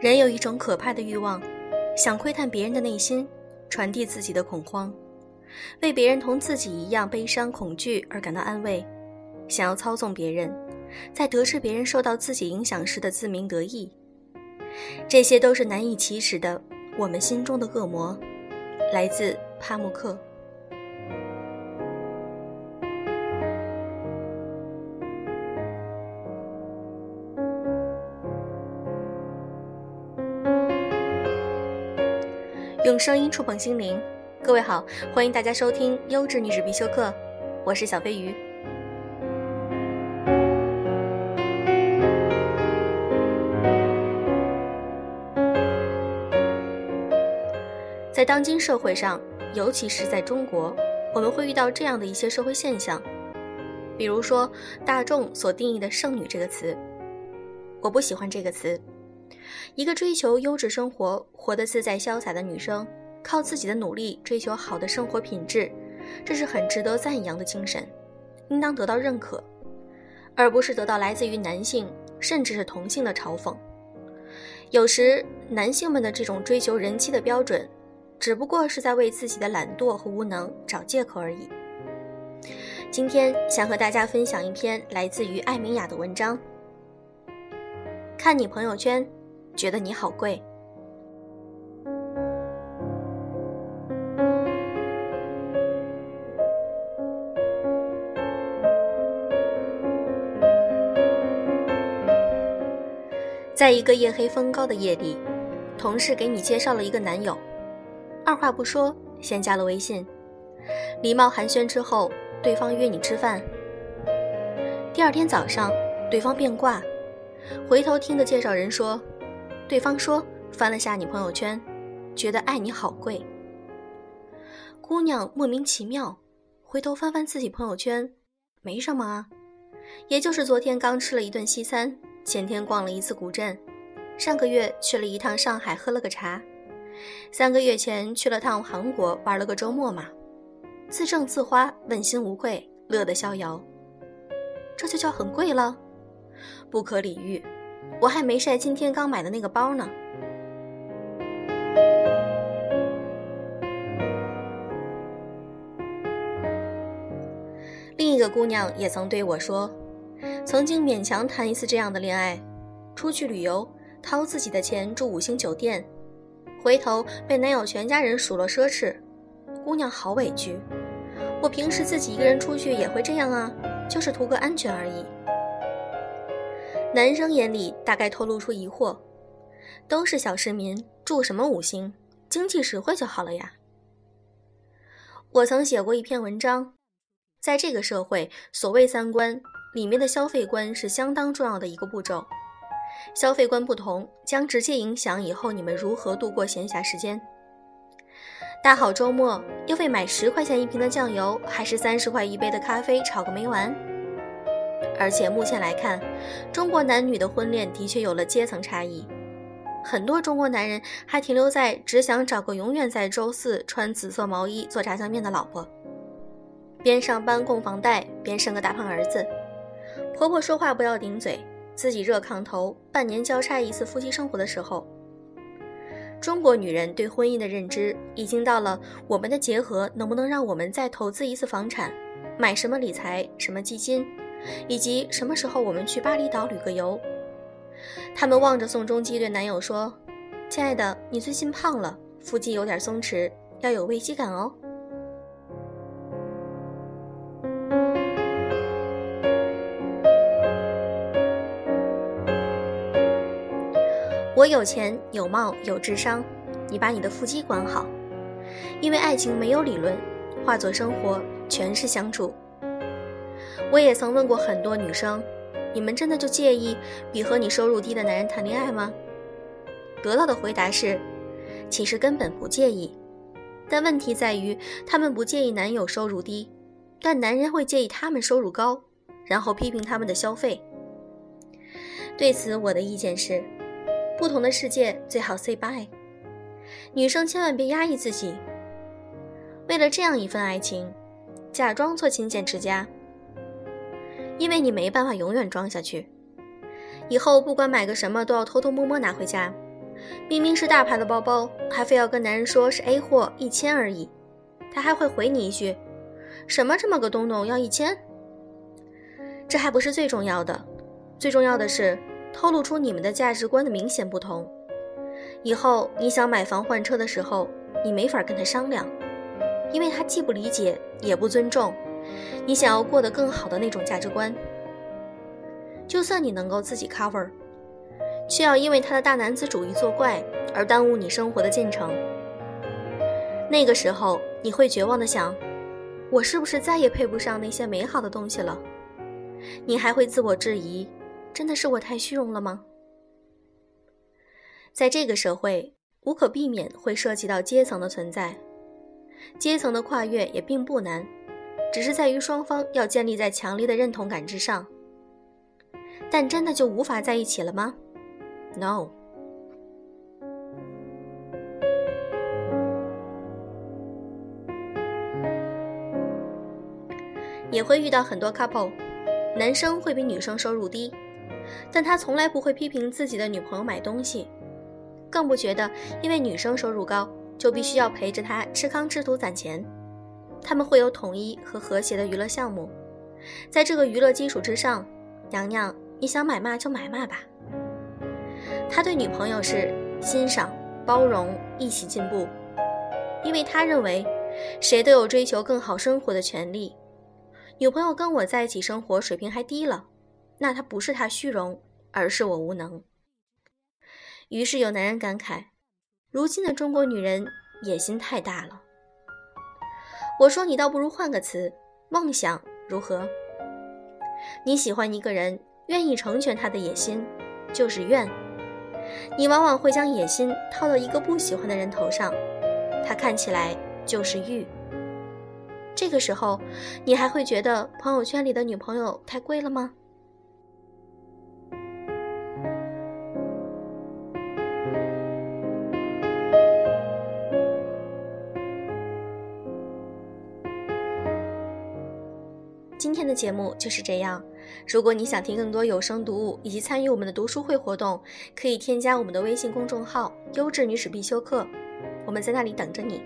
人有一种可怕的欲望，想窥探别人的内心，传递自己的恐慌，为别人同自己一样悲伤恐惧而感到安慰，想要操纵别人，在得知别人受到自己影响时的自鸣得意。这些都是难以启齿的，我们心中的恶魔，来自帕慕克。声音触碰心灵，各位好，欢迎大家收听优质女子必修课，我是小飞鱼。在当今社会上，尤其是在中国，我们会遇到这样的一些社会现象，比如说大众所定义的“剩女”这个词，我不喜欢这个词。一个追求优质生活、活得自在潇洒的女生，靠自己的努力追求好的生活品质，这是很值得赞扬的精神，应当得到认可，而不是得到来自于男性甚至是同性的嘲讽。有时，男性们的这种追求人气的标准。只不过是在为自己的懒惰和无能找借口而已。今天想和大家分享一篇来自于艾米雅的文章。看你朋友圈，觉得你好贵。在一个夜黑风高的夜里，同事给你介绍了一个男友。二话不说，先加了微信，礼貌寒暄之后，对方约你吃饭。第二天早上，对方变卦，回头听的介绍人说，对方说翻了下你朋友圈，觉得爱你好贵。姑娘莫名其妙，回头翻翻自己朋友圈，没什么啊，也就是昨天刚吃了一顿西餐，前天逛了一次古镇，上个月去了一趟上海喝了个茶。三个月前去了趟韩国，玩了个周末嘛，自挣自花，问心无愧，乐得逍遥。这就叫很贵了？不可理喻！我还没晒今天刚买的那个包呢。另一个姑娘也曾对我说，曾经勉强谈一次这样的恋爱，出去旅游，掏自己的钱住五星酒店。回头被男友全家人数落奢侈，姑娘好委屈。我平时自己一个人出去也会这样啊，就是图个安全而已。男生眼里大概透露出疑惑，都是小市民，住什么五星，经济实惠就好了呀。我曾写过一篇文章，在这个社会，所谓三观里面的消费观是相当重要的一个步骤。消费观不同，将直接影响以后你们如何度过闲暇时间。大好周末，要费买十块钱一瓶的酱油，还是三十块一杯的咖啡吵个没完？而且目前来看，中国男女的婚恋的确有了阶层差异。很多中国男人还停留在只想找个永远在周四穿紫色毛衣做炸酱面的老婆，边上班供房贷边生个大胖儿子，婆婆说话不要顶嘴。自己热炕头，半年交叉一次夫妻生活的时候，中国女人对婚姻的认知已经到了：我们的结合能不能让我们再投资一次房产，买什么理财、什么基金，以及什么时候我们去巴厘岛旅个游？他们望着宋仲基对男友说：“亲爱的，你最近胖了，腹肌有点松弛，要有危机感哦。”我有钱有貌有智商，你把你的腹肌管好，因为爱情没有理论，化作生活全是相处。我也曾问过很多女生，你们真的就介意比和你收入低的男人谈恋爱吗？得到的回答是，其实根本不介意，但问题在于他们不介意男友收入低，但男人会介意他们收入高，然后批评他们的消费。对此，我的意见是。不同的世界最好 say bye。女生千万别压抑自己。为了这样一份爱情，假装做勤俭持家，因为你没办法永远装下去。以后不管买个什么都要偷偷摸摸拿回家，明明是大牌的包包，还非要跟男人说是 A 货，一千而已。他还会回你一句：“什么这么个东东要一千？”这还不是最重要的，最重要的是透露出你们的价值观的明显不同。以后你想买房换车的时候，你没法跟他商量，因为他既不理解也不尊重你想要过得更好的那种价值观。就算你能够自己 cover，却要因为他的大男子主义作怪而耽误你生活的进程。那个时候，你会绝望的想：我是不是再也配不上那些美好的东西了？你还会自我质疑：真的是我太虚荣了吗？在这个社会，无可避免会涉及到阶层的存在，阶层的跨越也并不难，只是在于双方要建立在强烈的认同感之上。但真的就无法在一起了吗？No。也会遇到很多 couple，男生会比女生收入低，但他从来不会批评自己的女朋友买东西，更不觉得因为女生收入高就必须要陪着她吃糠吃土攒钱。他们会有统一和和谐的娱乐项目，在这个娱乐基础之上，娘娘。你想买嘛就买嘛吧。他对女朋友是欣赏、包容、一起进步，因为他认为谁都有追求更好生活的权利。女朋友跟我在一起生活水平还低了，那他不是他虚荣，而是我无能。于是有男人感慨：如今的中国女人野心太大了。我说你倒不如换个词，梦想如何？你喜欢一个人。愿意成全他的野心，就是愿。你往往会将野心套到一个不喜欢的人头上，他看起来就是欲。这个时候，你还会觉得朋友圈里的女朋友太贵了吗？今天的节目就是这样。如果你想听更多有声读物以及参与我们的读书会活动，可以添加我们的微信公众号“优质女史必修课”，我们在那里等着你。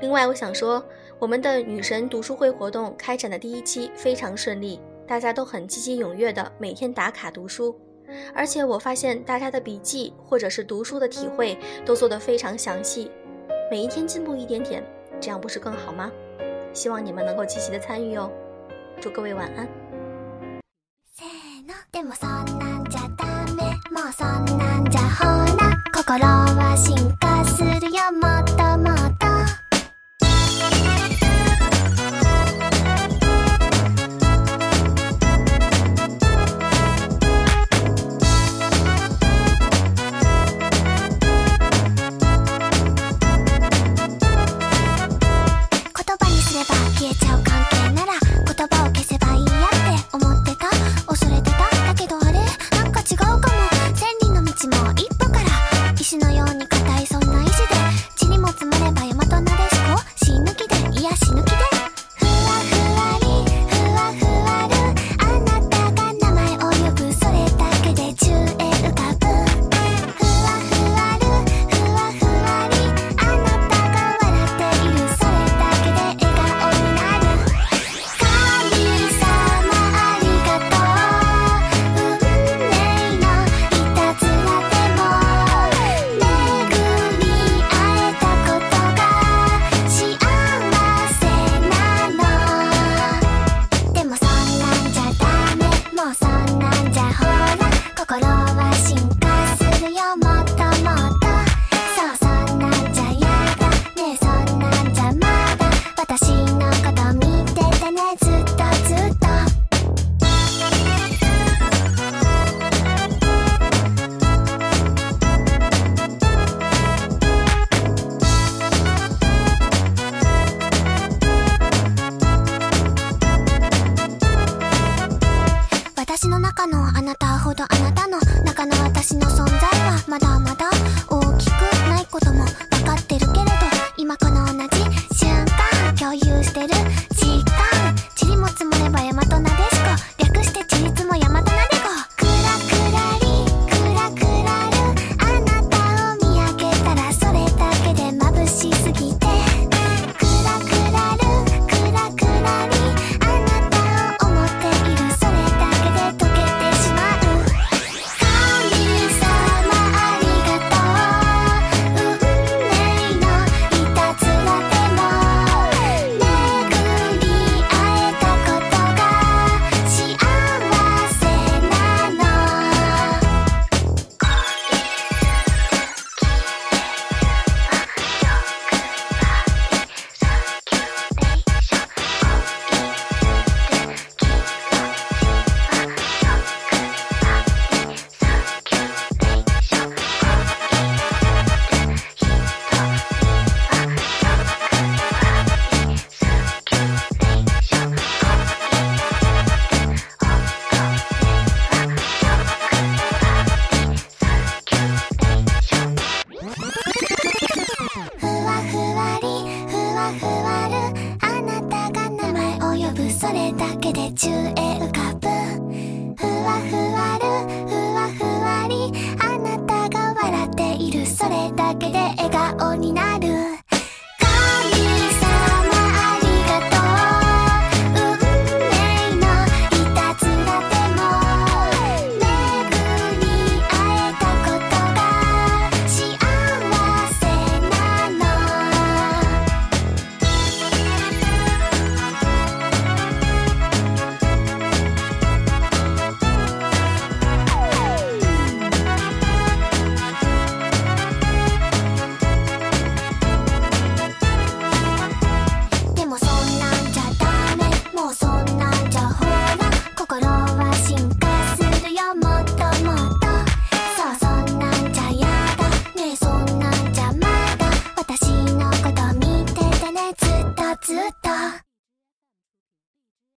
另外，我想说，我们的女神读书会活动开展的第一期非常顺利，大家都很积极踊跃的每天打卡读书，而且我发现大家的笔记或者是读书的体会都做得非常详细，每一天进步一点点，这样不是更好吗？希望你们能够积极的参与哦。祝各位晚安。せーのでもそんなんじゃダメもうそんなんじゃほら心は進化するよもっとも 癒しの